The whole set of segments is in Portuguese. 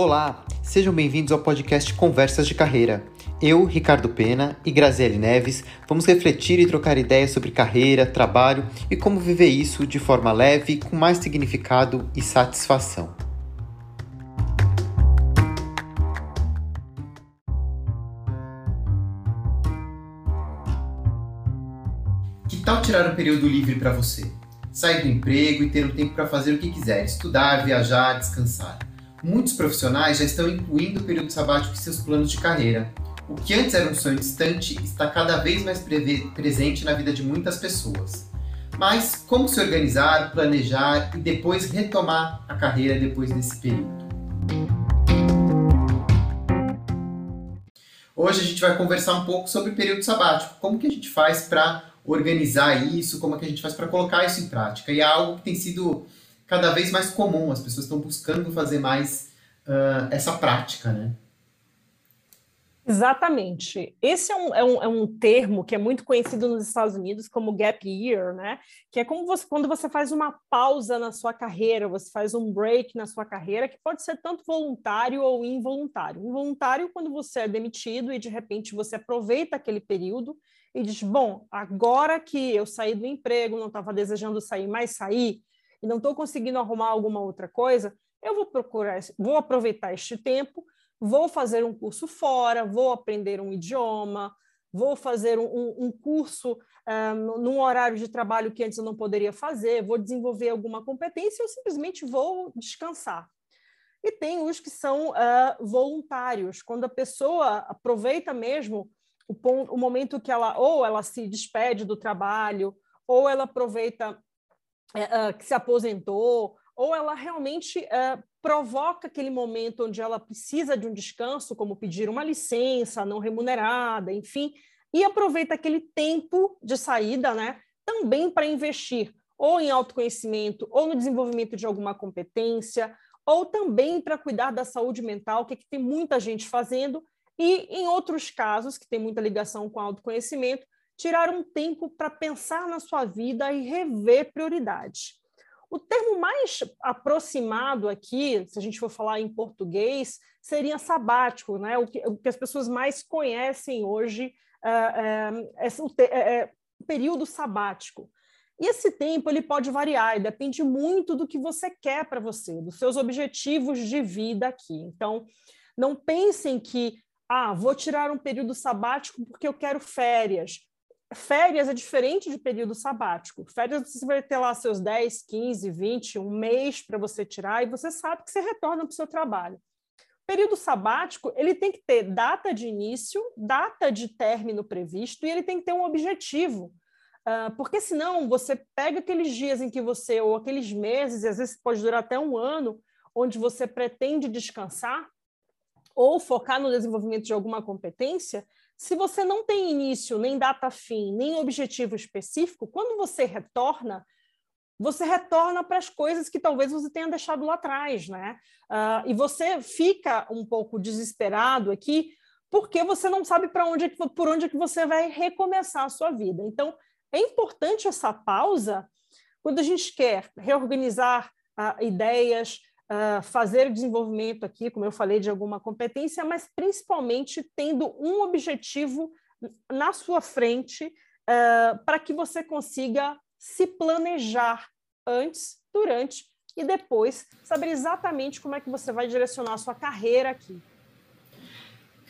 Olá, sejam bem-vindos ao podcast Conversas de Carreira. Eu, Ricardo Pena e Graziele Neves vamos refletir e trocar ideias sobre carreira, trabalho e como viver isso de forma leve, com mais significado e satisfação. Que tal tirar um período livre para você? Sair do emprego e ter um tempo para fazer o que quiser, estudar, viajar, descansar. Muitos profissionais já estão incluindo o período sabático em seus planos de carreira. O que antes era um sonho distante está cada vez mais presente na vida de muitas pessoas. Mas como se organizar, planejar e depois retomar a carreira depois desse período? Hoje a gente vai conversar um pouco sobre o período sabático, como que a gente faz para organizar isso, como que a gente faz para colocar isso em prática. E é algo que tem sido cada vez mais comum, as pessoas estão buscando fazer mais uh, essa prática, né? Exatamente. Esse é um, é, um, é um termo que é muito conhecido nos Estados Unidos como gap year, né? Que é como você, quando você faz uma pausa na sua carreira, você faz um break na sua carreira, que pode ser tanto voluntário ou involuntário. Involuntário quando você é demitido e de repente você aproveita aquele período e diz: bom, agora que eu saí do emprego, não estava desejando sair, mas sair, e não estou conseguindo arrumar alguma outra coisa, eu vou procurar, vou aproveitar este tempo, vou fazer um curso fora, vou aprender um idioma, vou fazer um, um curso ah, num horário de trabalho que antes eu não poderia fazer, vou desenvolver alguma competência ou simplesmente vou descansar. E tem os que são uh, voluntários, quando a pessoa aproveita mesmo o, ponto, o momento que ela ou ela se despede do trabalho, ou ela aproveita uh, que se aposentou, ou ela realmente uh, provoca aquele momento onde ela precisa de um descanso, como pedir uma licença não remunerada, enfim, e aproveita aquele tempo de saída, né, também para investir ou em autoconhecimento, ou no desenvolvimento de alguma competência, ou também para cuidar da saúde mental, que, é que tem muita gente fazendo, e em outros casos, que tem muita ligação com autoconhecimento, tirar um tempo para pensar na sua vida e rever prioridades. O termo mais aproximado aqui, se a gente for falar em português, seria sabático, né? o, que, o que as pessoas mais conhecem hoje é, é, é, é o período sabático. E esse tempo ele pode variar e depende muito do que você quer para você, dos seus objetivos de vida aqui. Então, não pensem que ah, vou tirar um período sabático porque eu quero férias férias é diferente de período sabático. Férias você vai ter lá seus 10, 15, 20, um mês para você tirar e você sabe que você retorna para o seu trabalho. Período sabático, ele tem que ter data de início, data de término previsto e ele tem que ter um objetivo. Uh, porque senão você pega aqueles dias em que você, ou aqueles meses, e às vezes pode durar até um ano, onde você pretende descansar ou focar no desenvolvimento de alguma competência, se você não tem início, nem data fim, nem objetivo específico, quando você retorna, você retorna para as coisas que talvez você tenha deixado lá atrás, né? Uh, e você fica um pouco desesperado aqui porque você não sabe para onde é por onde é que você vai recomeçar a sua vida. Então, é importante essa pausa quando a gente quer reorganizar uh, ideias, uh, fazer o desenvolvimento aqui, como eu falei, de alguma competência, mas principalmente tendo um objetivo na sua frente uh, para que você consiga se planejar antes, durante e depois, saber exatamente como é que você vai direcionar a sua carreira aqui.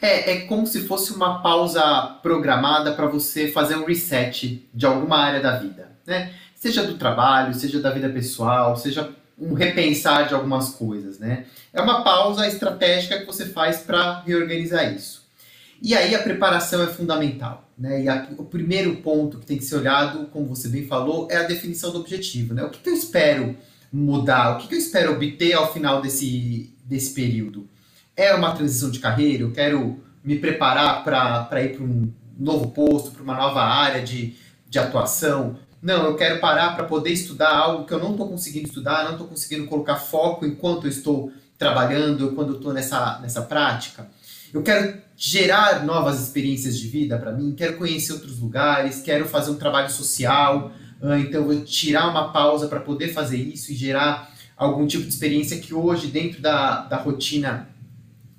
É, é como se fosse uma pausa programada para você fazer um reset de alguma área da vida, né? Seja do trabalho, seja da vida pessoal, seja um repensar de algumas coisas, né? É uma pausa estratégica que você faz para reorganizar isso. E aí a preparação é fundamental, né? E a, o primeiro ponto que tem que ser olhado, como você bem falou, é a definição do objetivo, né? O que, que eu espero mudar? O que, que eu espero obter ao final desse, desse período? É uma transição de carreira? Eu quero me preparar para ir para um novo posto, para uma nova área de, de atuação? Não, eu quero parar para poder estudar algo que eu não estou conseguindo estudar, não estou conseguindo colocar foco enquanto eu estou trabalhando, quando estou nessa, nessa prática. Eu quero gerar novas experiências de vida para mim, quero conhecer outros lugares, quero fazer um trabalho social, ah, então eu vou tirar uma pausa para poder fazer isso e gerar algum tipo de experiência que hoje, dentro da, da rotina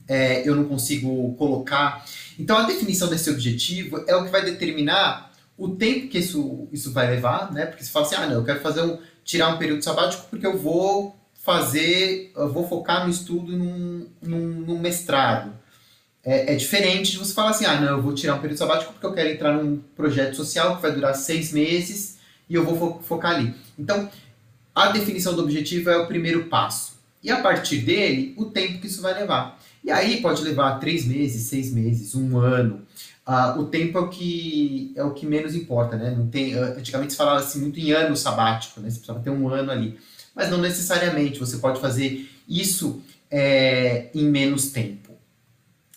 é, eu não consigo colocar. Então, a definição desse objetivo é o que vai determinar o tempo que isso, isso vai levar, né? Porque você fala assim, ah, não, eu quero fazer um, tirar um período sabático porque eu vou fazer, eu vou focar no estudo num, num, num mestrado. É, é, diferente de você falar assim, ah, não, eu vou tirar um período sabático porque eu quero entrar num projeto social que vai durar seis meses e eu vou fo focar ali. Então, a definição do objetivo é o primeiro passo. E a partir dele, o tempo que isso vai levar. E aí pode levar três meses, seis meses, um ano. Uh, o tempo é o que é o que menos importa, né? Não tem, uh, antigamente se falava assim muito em ano sabático, né? Você precisava ter um ano ali. Mas não necessariamente, você pode fazer isso é, em menos tempo.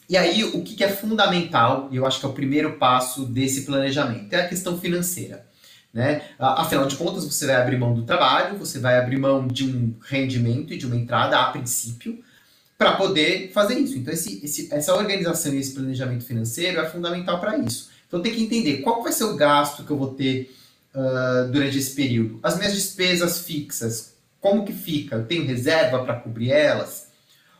E aí, o que, que é fundamental, e eu acho que é o primeiro passo desse planejamento, é a questão financeira. Né? Afinal de contas, você vai abrir mão do trabalho, você vai abrir mão de um rendimento e de uma entrada a princípio para poder fazer isso. Então, esse, esse, essa organização e esse planejamento financeiro é fundamental para isso. Então, tem que entender qual vai ser o gasto que eu vou ter uh, durante esse período. As minhas despesas fixas, como que fica? Eu tenho reserva para cobrir elas?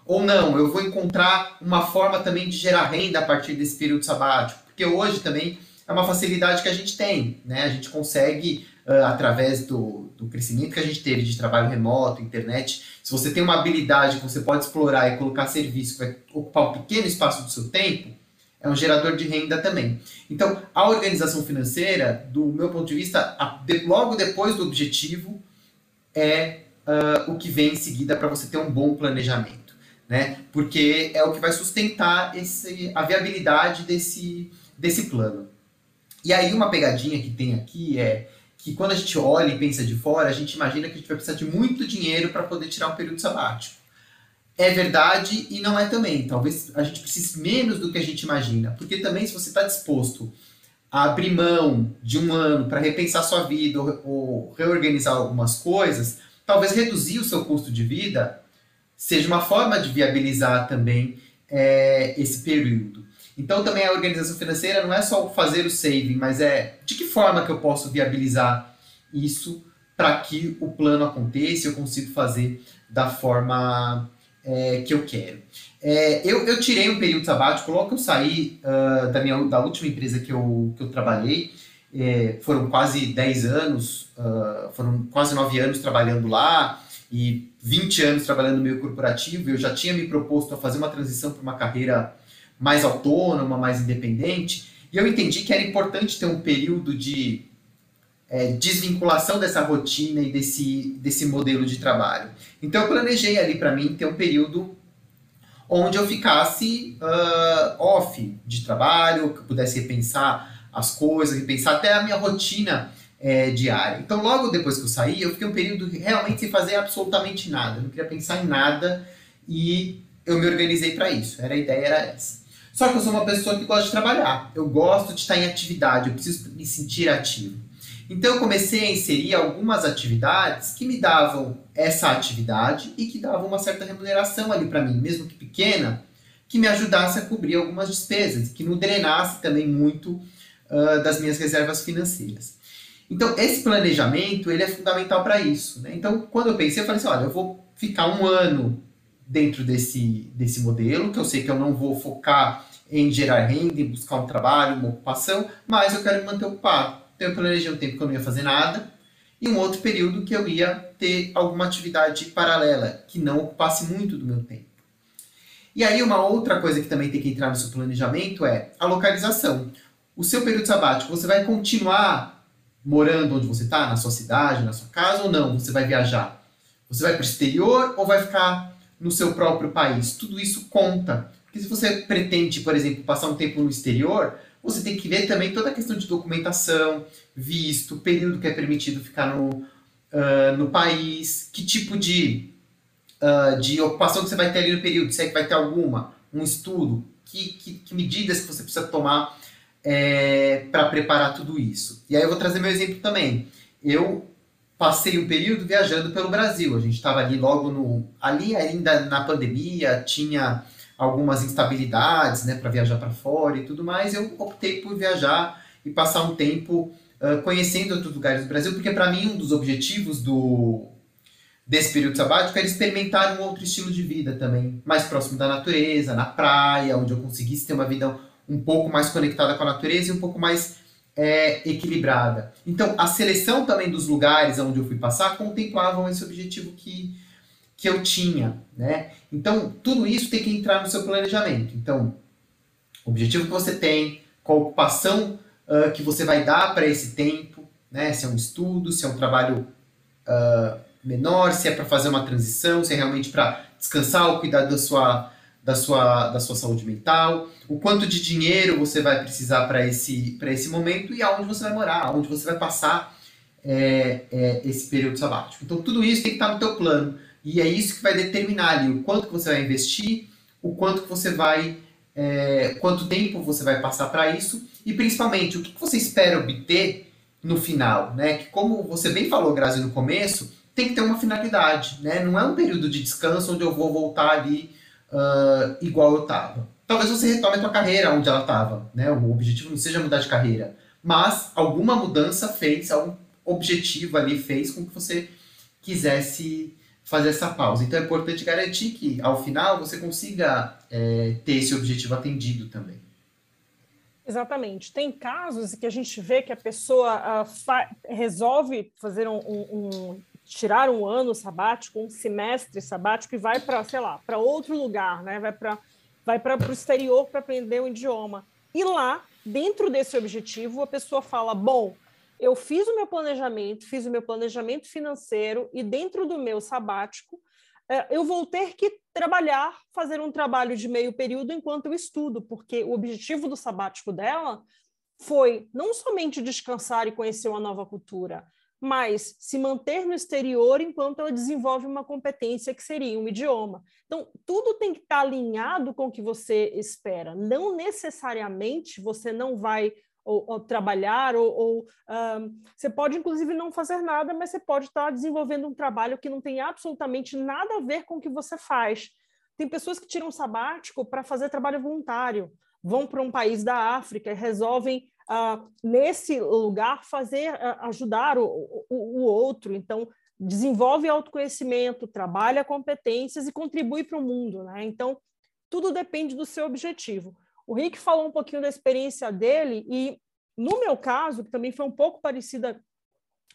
Ou não, eu vou encontrar uma forma também de gerar renda a partir desse período sabático? Porque hoje também é uma facilidade que a gente tem, né? A gente consegue, uh, através do, do crescimento que a gente teve de trabalho remoto, internet, se você tem uma habilidade que você pode explorar e colocar serviço que vai ocupar um pequeno espaço do seu tempo, é um gerador de renda também. Então, a organização financeira, do meu ponto de vista, a, de, logo depois do objetivo, é uh, o que vem em seguida para você ter um bom planejamento, né? Porque é o que vai sustentar esse, a viabilidade desse, desse plano. E aí uma pegadinha que tem aqui é que quando a gente olha e pensa de fora, a gente imagina que a gente vai precisar de muito dinheiro para poder tirar um período sabático. É verdade e não é também. Talvez a gente precise menos do que a gente imagina. Porque também, se você está disposto a abrir mão de um ano para repensar sua vida ou, ou, reorganizar algumas coisas, talvez reduzir o seu custo de vida seja uma forma de viabilizar também é, esse período. Então também a organização financeira não é só fazer o saving, mas é de que forma que eu posso viabilizar isso para que o plano aconteça e eu consiga fazer da forma é, que eu quero. É, eu, eu tirei um período sabático logo que eu saí uh, da, minha, da última empresa que eu, que eu trabalhei. É, foram quase 10 anos, uh, foram quase 9 anos trabalhando lá e 20 anos trabalhando no meio corporativo. Eu já tinha me proposto a fazer uma transição para uma carreira mais autônoma, mais independente, e eu entendi que era importante ter um período de é, desvinculação dessa rotina e desse, desse modelo de trabalho. Então eu planejei ali para mim ter um período onde eu ficasse uh, off de trabalho, que eu pudesse repensar as coisas, repensar até a minha rotina é, diária. Então logo depois que eu saí, eu fiquei um período realmente sem fazer absolutamente nada, eu não queria pensar em nada e eu me organizei para isso. Era a ideia era essa. Só que eu sou uma pessoa que gosta de trabalhar. Eu gosto de estar em atividade, eu preciso me sentir ativo. Então eu comecei a inserir algumas atividades que me davam essa atividade e que davam uma certa remuneração ali para mim, mesmo que pequena, que me ajudasse a cobrir algumas despesas, que não drenasse também muito uh, das minhas reservas financeiras. Então esse planejamento ele é fundamental para isso. Né? Então quando eu pensei, eu falei assim, olha, eu vou ficar um ano dentro desse, desse modelo, que eu sei que eu não vou focar em gerar renda, em buscar um trabalho, uma ocupação, mas eu quero me manter ocupado. Então eu planejei um tempo que eu não ia fazer nada e um outro período que eu ia ter alguma atividade paralela, que não ocupasse muito do meu tempo. E aí uma outra coisa que também tem que entrar no seu planejamento é a localização. O seu período sabático, você vai continuar morando onde você está, na sua cidade, na sua casa, ou não? Você vai viajar? Você vai para o exterior ou vai ficar no seu próprio país. Tudo isso conta. Porque se você pretende, por exemplo, passar um tempo no exterior, você tem que ver também toda a questão de documentação, visto, período que é permitido ficar no, uh, no país, que tipo de, uh, de ocupação que você vai ter ali no período, se é que vai ter alguma, um estudo, que, que, que medidas que você precisa tomar é, para preparar tudo isso. E aí eu vou trazer meu exemplo também. Eu passei um período viajando pelo Brasil. A gente estava ali logo no. Ali ainda na pandemia, tinha algumas instabilidades né, para viajar para fora e tudo mais. Eu optei por viajar e passar um tempo uh, conhecendo outros lugares do Brasil, porque para mim um dos objetivos do, desse período sabático era experimentar um outro estilo de vida também, mais próximo da natureza, na praia, onde eu conseguisse ter uma vida um pouco mais conectada com a natureza e um pouco mais é, equilibrada. Então, a seleção também dos lugares onde eu fui passar contemplavam esse objetivo que, que eu tinha, né? Então, tudo isso tem que entrar no seu planejamento. Então, o objetivo que você tem, qual ocupação uh, que você vai dar para esse tempo, né? Se é um estudo, se é um trabalho uh, menor, se é para fazer uma transição, se é realmente para descansar ou cuidar da sua, da, sua, da sua saúde mental, o quanto de dinheiro você vai precisar para esse, esse momento e aonde você vai morar, aonde você vai passar é, é, esse período sabático. Então, tudo isso tem que estar no teu plano. E é isso que vai determinar ali o quanto que você vai investir, o quanto que você vai, é, quanto tempo você vai passar para isso e principalmente o que, que você espera obter no final, né? Que como você bem falou, Grazi, no começo, tem que ter uma finalidade, né? Não é um período de descanso onde eu vou voltar ali uh, igual eu estava. Talvez você retome a tua carreira onde ela estava, né? O objetivo não seja mudar de carreira, mas alguma mudança fez, algum objetivo ali fez com que você quisesse fazer essa pausa. Então é importante garantir que, ao final, você consiga é, ter esse objetivo atendido também. Exatamente. Tem casos que a gente vê que a pessoa uh, resolve fazer um, um, um, tirar um ano sabático, um semestre sabático e vai para, sei lá, para outro lugar, né? Vai para vai para o exterior para aprender um idioma. E lá, dentro desse objetivo, a pessoa fala: bom, eu fiz o meu planejamento, fiz o meu planejamento financeiro e dentro do meu sabático é, eu vou ter que trabalhar, fazer um trabalho de meio período enquanto eu estudo, porque o objetivo do sabático dela foi não somente descansar e conhecer uma nova cultura, mas se manter no exterior enquanto ela desenvolve uma competência que seria um idioma. Então, tudo tem que estar alinhado com o que você espera. Não necessariamente você não vai ou, ou trabalhar, ou, ou um, você pode, inclusive, não fazer nada, mas você pode estar desenvolvendo um trabalho que não tem absolutamente nada a ver com o que você faz. Tem pessoas que tiram sabático para fazer trabalho voluntário, vão para um país da África e resolvem, nesse lugar, fazer ajudar o, o, o outro. Então, desenvolve autoconhecimento, trabalha competências e contribui para o mundo. Né? Então, tudo depende do seu objetivo. O Rick falou um pouquinho da experiência dele e, no meu caso, que também foi um pouco parecida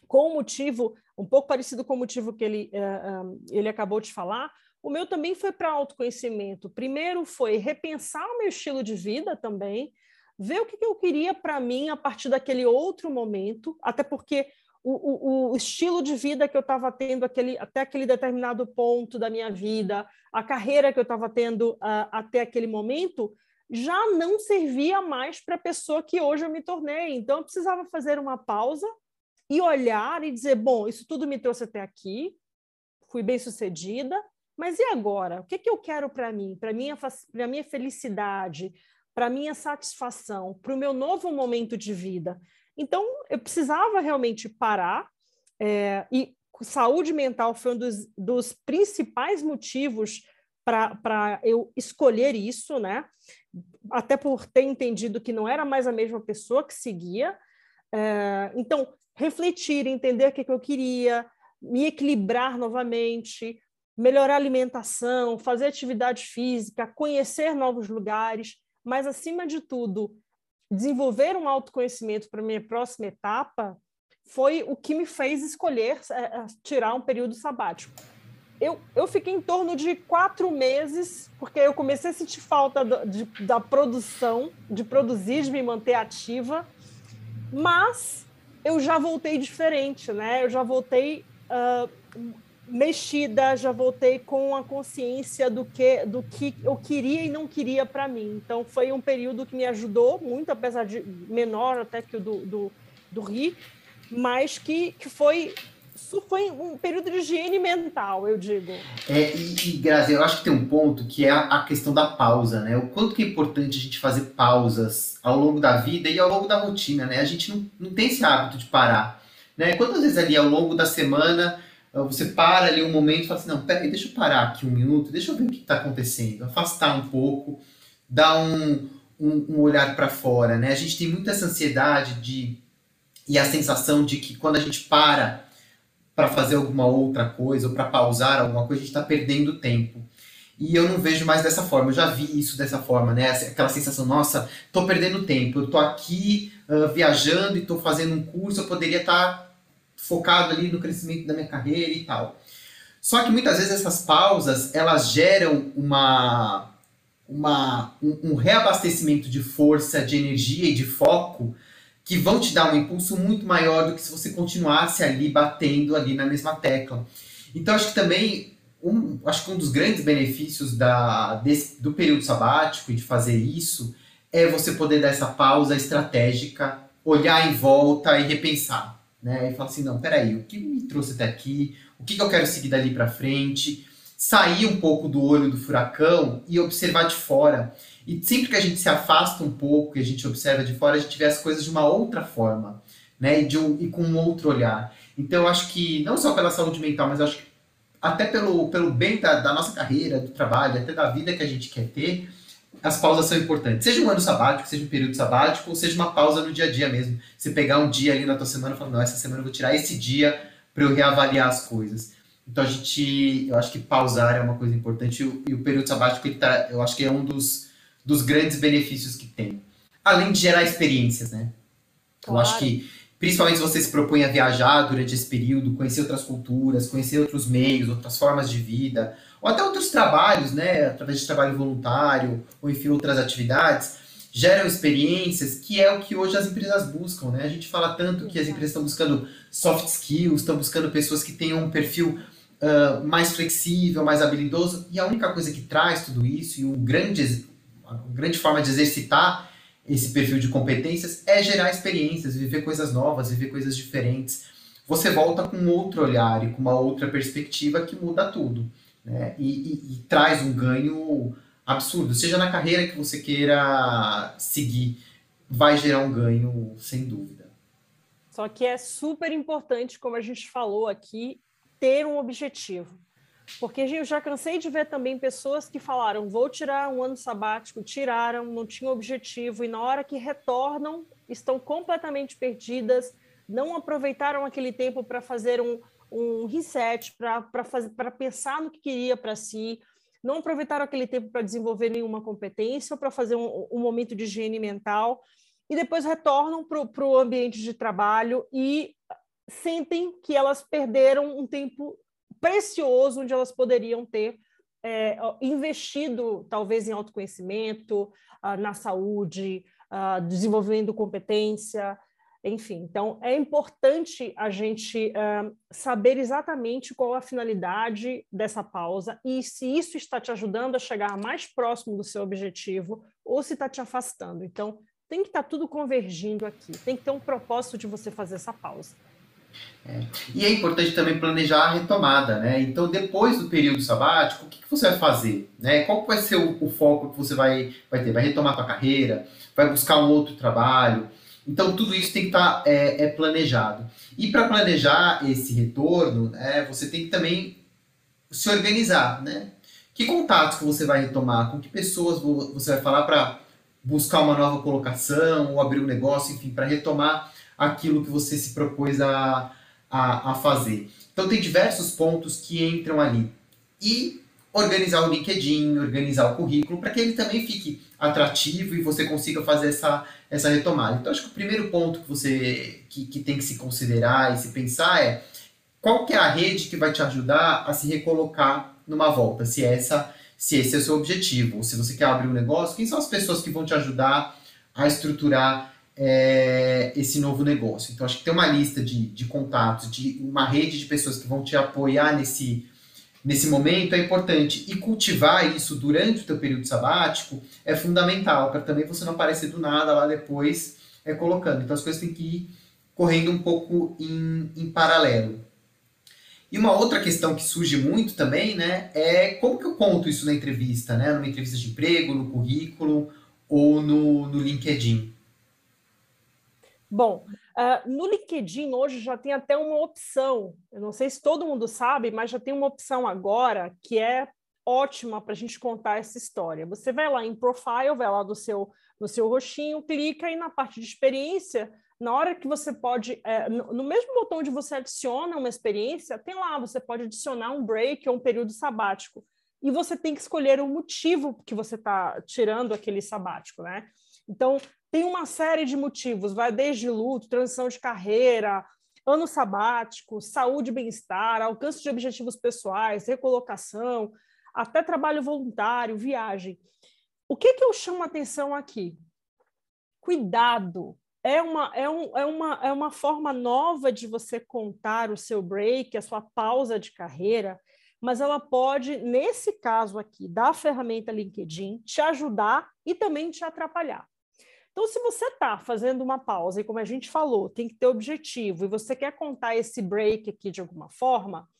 com o motivo, um pouco parecido com o motivo que ele, uh, ele acabou de falar, o meu também foi para autoconhecimento. Primeiro foi repensar o meu estilo de vida também, ver o que, eu queria para mim a partir daquele outro momento, até porque o, o, o, estilo de vida que eu estava tendo aquele, até aquele determinado ponto da minha vida, a carreira que eu estava tendo uh, até aquele momento, já não servia mais para a pessoa que hoje eu me tornei. Então, eu precisava fazer uma pausa e olhar e dizer: bom, isso tudo me trouxe até aqui, fui bem sucedida, mas e agora? O que, que eu quero para mim, para a minha, minha felicidade, para minha satisfação, para o meu novo momento de vida? Então, eu precisava realmente parar, é, e saúde mental foi um dos, dos principais motivos para eu escolher isso, né? Até por ter entendido que não era mais a mesma pessoa que seguia. É, então, refletir, entender o que, que eu queria, me equilibrar novamente, melhorar a alimentação, fazer atividade física, conhecer novos lugares, mas, acima de tudo, desenvolver um autoconhecimento para minha próxima etapa foi o que me fez escolher é, tirar um período sabático eu, eu fiquei em torno de quatro meses, porque eu comecei a sentir falta do, de, da produção, de produzir, de me manter ativa, mas eu já voltei diferente, né? Eu já voltei uh, mexida, já voltei com a consciência do que, do que eu queria e não queria para mim. Então foi um período que me ajudou muito, apesar de menor até que o do, do, do Ri, mas que, que foi foi um período de higiene mental, eu digo. É, e, e Grazi, eu acho que tem um ponto que é a, a, questão da pausa, né? O quanto que é importante a gente fazer pausas ao longo da vida e ao longo da rotina, né? A gente não, não tem esse hábito de parar, né? Quantas vezes ali ao longo da semana você para ali um momento e fala assim, não, peraí, deixa eu parar aqui um minuto, deixa eu ver o que está acontecendo, afastar um pouco, dar um, um, um olhar para fora, né? A gente tem muita essa ansiedade de e a sensação de que quando a gente para para fazer alguma outra coisa ou para pausar alguma coisa, a gente está perdendo tempo. E eu não vejo mais dessa forma. Eu já vi isso dessa forma, né? Aquela sensação, nossa, tô perdendo tempo. Eu tô aqui uh, viajando e tô fazendo um curso, eu poderia estar tá focado ali no crescimento da minha carreira e tal. Só que muitas vezes essas pausas, elas geram uma, uma, um, um reabastecimento de força, de energia e de foco que vão te dar um impulso muito maior do que se você continuasse ali batendo ali na mesma tecla. Então acho que também um, acho que um dos grandes benefícios da, desse, do período sabático e de fazer isso é você poder dar essa pausa estratégica, olhar em volta e repensar, né? E falar assim, não, peraí, o que me trouxe até aqui? O que, que eu quero seguir dali para frente? Sair um pouco do olho do furacão e observar de fora. E sempre que a gente se afasta um pouco e a gente observa de fora, a gente vê as coisas de uma outra forma, né? E, de um, e com um outro olhar. Então, eu acho que, não só pela saúde mental, mas acho que até pelo, pelo bem da, da, nossa carreira, do trabalho, até da vida que a gente quer ter, as pausas são importantes. Seja um ano sabático, seja um período sabático, ou seja uma pausa no dia a dia mesmo. Você pegar um dia ali na tua semana e falar, não, essa semana eu vou tirar esse dia para eu reavaliar as coisas. Então a gente, eu acho que pausar é uma coisa importante e o, e o período sabático, ele tá, eu acho que é um dos, dos grandes benefícios que tem. Além de gerar experiências, né? Claro. Eu acho que principalmente se você se propõe a viajar durante esse período, conhecer outras culturas, conhecer outros meios, outras formas de vida, ou até outros trabalhos, né, através de trabalho voluntário, ou enfim, outras atividades, geram experiências que é o que hoje as empresas buscam, né? A gente fala tanto que as empresas estão buscando soft skills, estão buscando pessoas que tenham um perfil uh, mais flexível, mais habilidoso, e a única coisa que traz tudo isso, e um grande, uma grande forma de exercitar esse perfil de competências é gerar experiências, viver coisas novas, viver coisas diferentes. Você volta com outro olhar e com uma outra perspectiva que muda tudo. Né? E, e, e traz um ganho absurdo. Seja na carreira que você queira seguir, vai gerar um ganho sem dúvida. Só que é super importante, como a gente falou aqui, ter um objetivo. Porque eu já cansei de ver também pessoas que falaram: vou tirar um ano sabático, tiraram, não tinham objetivo, e na hora que retornam, estão completamente perdidas, não aproveitaram aquele tempo para fazer um, um reset, para pensar no que queria para si, não aproveitaram aquele tempo para desenvolver nenhuma competência ou para fazer um, um, momento de higiene mental, e depois retornam para o ambiente de trabalho e sentem que elas perderam um tempo precioso onde elas poderiam ter é, investido, talvez, em autoconhecimento, uh, na saúde, uh, desenvolvendo competência, enfim. Então, é importante a gente uh, saber exatamente qual a finalidade dessa pausa e se isso está te ajudando a chegar mais próximo do seu objetivo ou se está te afastando. Então, tem que estar tá tudo convergindo aqui, tem que ter um propósito de você fazer essa pausa. É. E é importante também planejar a retomada, né? Então, depois do período sabático, o que, que você vai fazer? Né? Qual vai ser o, o, foco que você vai, vai ter? Vai retomar a sua carreira? Vai buscar um outro trabalho? Então, tudo isso tem que estar tá, é, é planejado. E para planejar esse retorno, né, você tem que também se organizar, né? Que contatos que você vai retomar? Com que pessoas você vai falar para buscar uma nova colocação ou abrir um negócio, enfim, para retomar aquilo que você se propôs a, a, a fazer. Então tem diversos pontos que entram ali. E organizar o LinkedIn, organizar o currículo, para que ele também fique atrativo e você consiga fazer essa, essa retomada. Então acho que o primeiro ponto que você que, que tem que se considerar e se pensar é qual que é a rede que vai te ajudar a se recolocar numa volta, se essa se esse é o seu objetivo, ou se você quer abrir um negócio, quem são as pessoas que vão te ajudar a estruturar é, esse novo negócio. Então, acho que ter uma lista de, de contatos, de uma rede de pessoas que vão te apoiar nesse, nesse momento é importante. E cultivar isso durante o teu período sabático é fundamental, para também você não aparecer do nada lá depois é, colocando. Então, as coisas têm que ir correndo um pouco em, em paralelo. E uma outra questão que surge muito também, né, é como que eu conto isso na entrevista, né, numa entrevista de emprego, no currículo ou no, no LinkedIn. Bom, uh, no LinkedIn hoje já tem até uma opção, eu não sei se todo mundo sabe, mas já tem uma opção agora que é ótima para a gente contar essa história. Você vai lá em Profile, vai lá do seu, no seu roxinho, clica e na parte de experiência na hora que você pode, é, no, no, mesmo botão onde você adiciona uma experiência, tem lá, você pode adicionar um break ou um período sabático. E você tem que escolher o motivo que você está tirando aquele sabático, né? Então, tem uma série de motivos, vai desde luto, transição de carreira, ano sabático, saúde e bem-estar, alcance de objetivos pessoais, recolocação, até trabalho voluntário, viagem. O que, que eu chamo a atenção aqui? Cuidado. É uma, é, um, é, uma, é uma forma nova de você contar o seu break, a sua pausa de carreira, mas ela pode, nesse caso aqui, da ferramenta LinkedIn, te ajudar e também te atrapalhar. Então, se você está fazendo uma pausa, e como a gente falou, tem que ter objetivo, e você quer contar esse break aqui de alguma forma,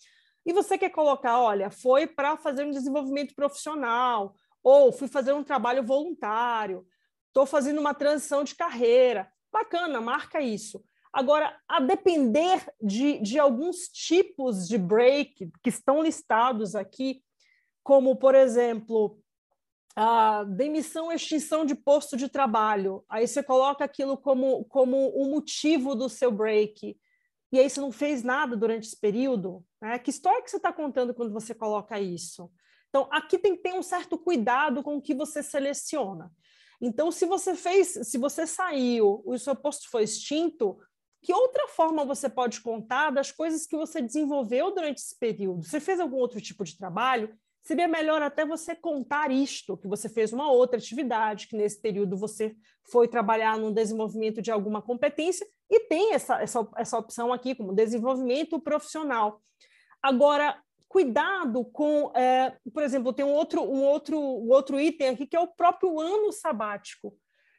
e você quer colocar, olha, foi para fazer um desenvolvimento profissional, ou fui fazer um trabalho voluntário, estou fazendo uma transição de carreira. Bacana, marca isso. Agora, a depender de, de alguns tipos de break que estão listados aqui, como, por exemplo, a demissão, extinção de posto de trabalho. Aí você coloca aquilo como, como o motivo do seu break. E aí você não fez nada durante esse período. Né? Que história que você está contando quando você coloca isso? Então, aqui tem que ter um certo cuidado com o que você seleciona. Então, se você fez, se você saiu, o seu posto foi extinto, que outra forma você pode contar das coisas que você desenvolveu durante esse período? Você fez algum outro tipo de trabalho? Seria melhor até você contar isto, que você fez uma outra atividade, que nesse período você foi trabalhar no desenvolvimento de alguma competência, e tem essa, essa, essa opção aqui como desenvolvimento profissional. Agora, cuidado com, é, por exemplo, tem um outro, um, outro, um outro item aqui que é o próprio ano sabático.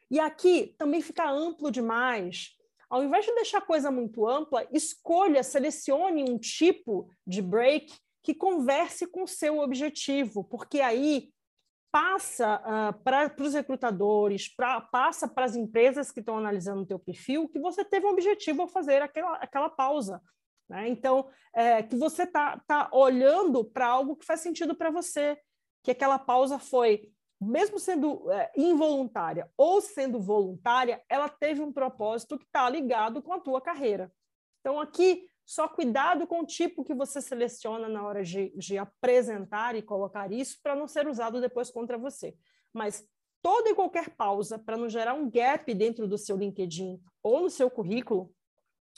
E aqui também fica amplo demais. Ao invés de deixar a coisa muito ampla, escolha, selecione um tipo de break que converse com o seu objetivo, porque aí passa uh, para os recrutadores, pra, passa para as empresas que estão analisando o teu perfil, que você teve um objetivo ao fazer aquela, aquela pausa. Né? Então, é, que você está tá olhando para algo que faz sentido para você, que aquela pausa foi, mesmo sendo é, involuntária ou sendo voluntária, ela teve um propósito que está ligado com a tua carreira. Então, aqui só cuidado com o tipo que você seleciona na hora de, de apresentar e colocar isso para não ser usado depois contra você. Mas toda e qualquer pausa para não gerar um gap dentro do seu LinkedIn ou no seu currículo,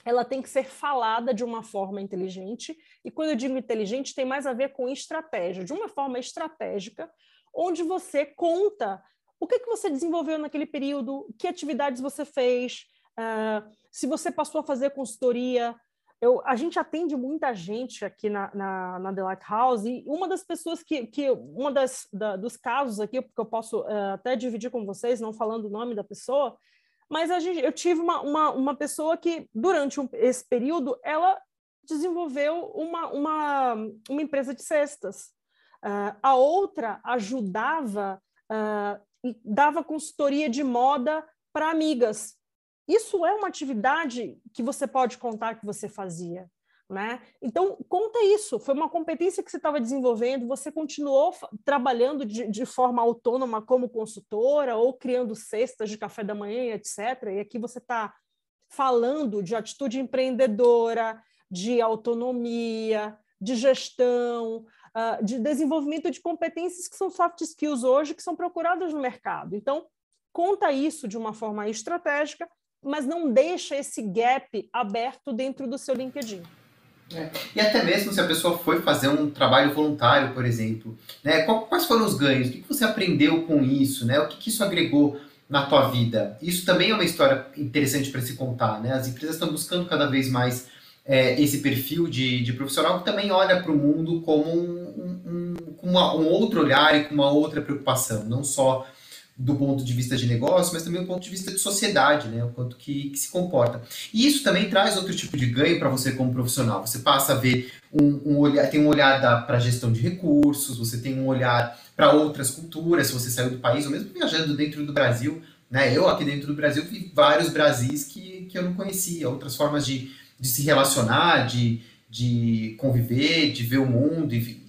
ela tem que ser falada de uma forma inteligente. E quando eu digo inteligente, tem mais a ver com estratégia, de uma forma estratégica, onde você conta o que, que você desenvolveu naquele período, que atividades você fez, uh, se você passou a fazer consultoria, eu, a gente atende muita gente aqui na, na, na The e uma das pessoas que, que uma das da, dos casos aqui, porque eu posso uh, até dividir com vocês, não falando o nome da pessoa, mas a gente, eu tive uma, uma, uma pessoa que, durante um, esse período, ela desenvolveu uma, uma, uma empresa de cestas. Uh, a outra ajudava uh, dava consultoria de moda para amigas. Isso é uma atividade que você pode contar que você fazia. Né? Então, conta isso. Foi uma competência que você estava desenvolvendo, você continuou trabalhando de, de, forma autônoma como consultora ou criando cestas de café da manhã, etc. E aqui você está falando de atitude empreendedora, de autonomia, de gestão, uh, de desenvolvimento de competências que são soft skills hoje, que são procuradas no mercado. Então, conta isso de uma forma estratégica mas não deixa esse gap aberto dentro do seu LinkedIn. É. E até mesmo se a pessoa foi fazer um trabalho voluntário, por exemplo, né? quais foram os ganhos? O que você aprendeu com isso? Né? O que isso agregou na tua vida? Isso também é uma história interessante para se contar. Né? As empresas estão buscando cada vez mais é, esse perfil de, de, profissional que também olha para o mundo como um, um, um, uma, um outro olhar e com uma outra preocupação, não só do ponto de vista de negócio, mas também do ponto de vista de sociedade, né? O quanto que, que se comporta. E isso também traz outro tipo de ganho para você como profissional. Você passa a ver um, um olhar, tem um olhar para a gestão de recursos, você tem um olhar para outras culturas, se você saiu do país, ou mesmo viajando dentro do Brasil, né? Eu aqui dentro do Brasil vi vários Brasis que, que eu não conhecia, outras formas de, de se relacionar, de, de conviver, de ver o mundo, enfim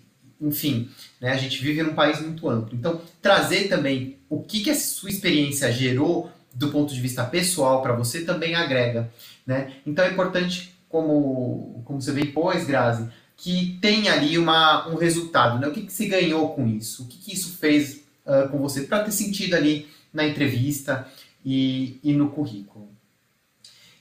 enfim, né, a gente vive num país muito amplo. Então, trazer também o que, que a sua experiência gerou do ponto de vista pessoal para você também agrega, né? Então é importante, como, como você bem pôs, Grazi, que tenha ali uma, um resultado, né? O que, que se ganhou com isso? O que, que isso fez uh, com você para ter sentido ali na entrevista e, e no currículo?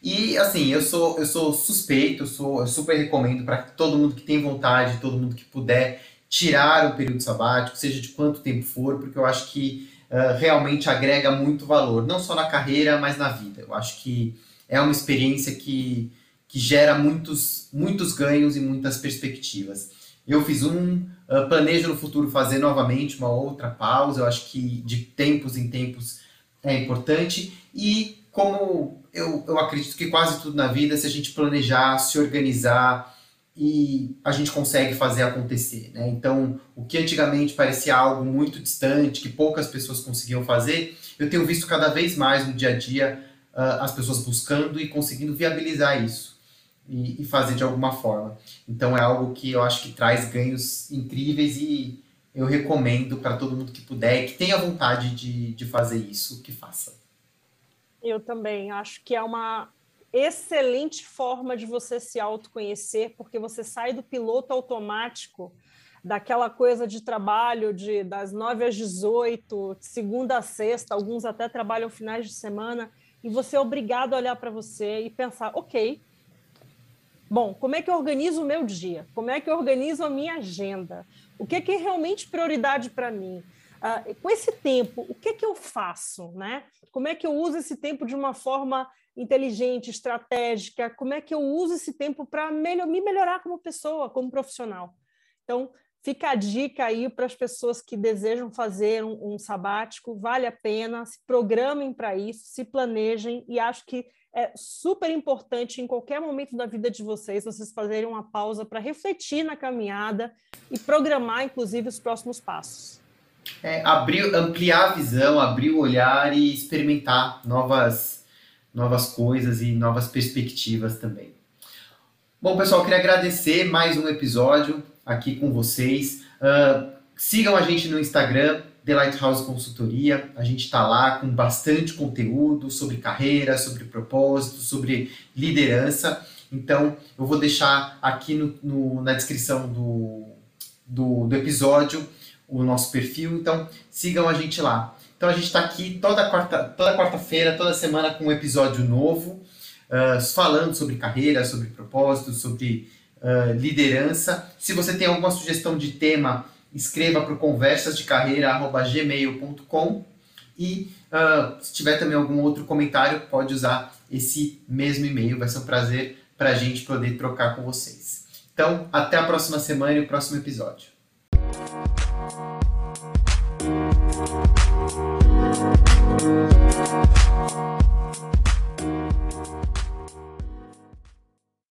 E assim, eu sou eu sou suspeito, eu, sou, eu super recomendo para todo mundo que tem vontade, todo mundo que puder tirar o período sabático, seja de quanto tempo for, porque eu acho que uh, realmente agrega muito valor, não só na carreira, mas na vida. Eu acho que é uma experiência que, que gera muitos, muitos ganhos e muitas perspectivas. Eu fiz um, uh, planejo no futuro fazer novamente uma outra pausa, eu acho que de tempos em tempos é importante, e como eu, eu acredito que quase tudo na vida, se a gente planejar, se organizar e a gente consegue fazer acontecer. Né? Então, o que antigamente parecia algo muito distante, que poucas pessoas conseguiam fazer, eu tenho visto cada vez mais no dia a dia uh, as pessoas buscando e conseguindo viabilizar isso e, e, fazer de alguma forma. Então, é algo que eu acho que traz ganhos incríveis e eu recomendo para todo mundo que puder, que tenha vontade de, de fazer isso, que faça. Eu também acho que é uma excelente forma de você se autoconhecer, porque você sai do piloto automático, daquela coisa de trabalho de das 9 às 18, de segunda a sexta, alguns até trabalham finais de semana, e você é obrigado a olhar para você e pensar, ok, bom, como é que eu organizo o meu dia? Como é que eu organizo a minha agenda? O que é, que é realmente prioridade para mim? Uh, com esse tempo, o que é que eu faço, né? Como é que eu uso esse tempo de uma forma inteligente, estratégica? Como é que eu uso esse tempo para melhor, me melhorar como pessoa, como profissional? Então, fica a dica aí para as pessoas que desejam fazer um, um sabático, vale a pena, se programem para isso, se planejem e acho que é super importante em qualquer momento da vida de vocês, vocês fazerem uma pausa para refletir na caminhada e programar, inclusive, os próximos passos é, abrir, ampliar a visão, abrir o olhar e experimentar novas, novas coisas e novas perspectivas também. Bom, pessoal, queria agradecer mais um episódio aqui com vocês. Uh, sigam a gente no Instagram, The Lighthouse Consultoria. A gente está lá com bastante conteúdo sobre carreira, sobre propósito, sobre liderança. Então, eu vou deixar aqui no, no na descrição do, do, do episódio o nosso perfil, então sigam a gente lá. Então a gente está aqui toda quarta, toda quarta-feira, toda semana com um episódio novo, uh, falando sobre carreira, sobre propósito, sobre uh, liderança. Se você tem alguma sugestão de tema, escreva para conversasdecarreira.gmail.com e uh, se tiver também algum outro comentário, pode usar esse mesmo e-mail. Vai ser um prazer para a gente poder trocar com vocês. Então, até a próxima semana e o próximo episódio.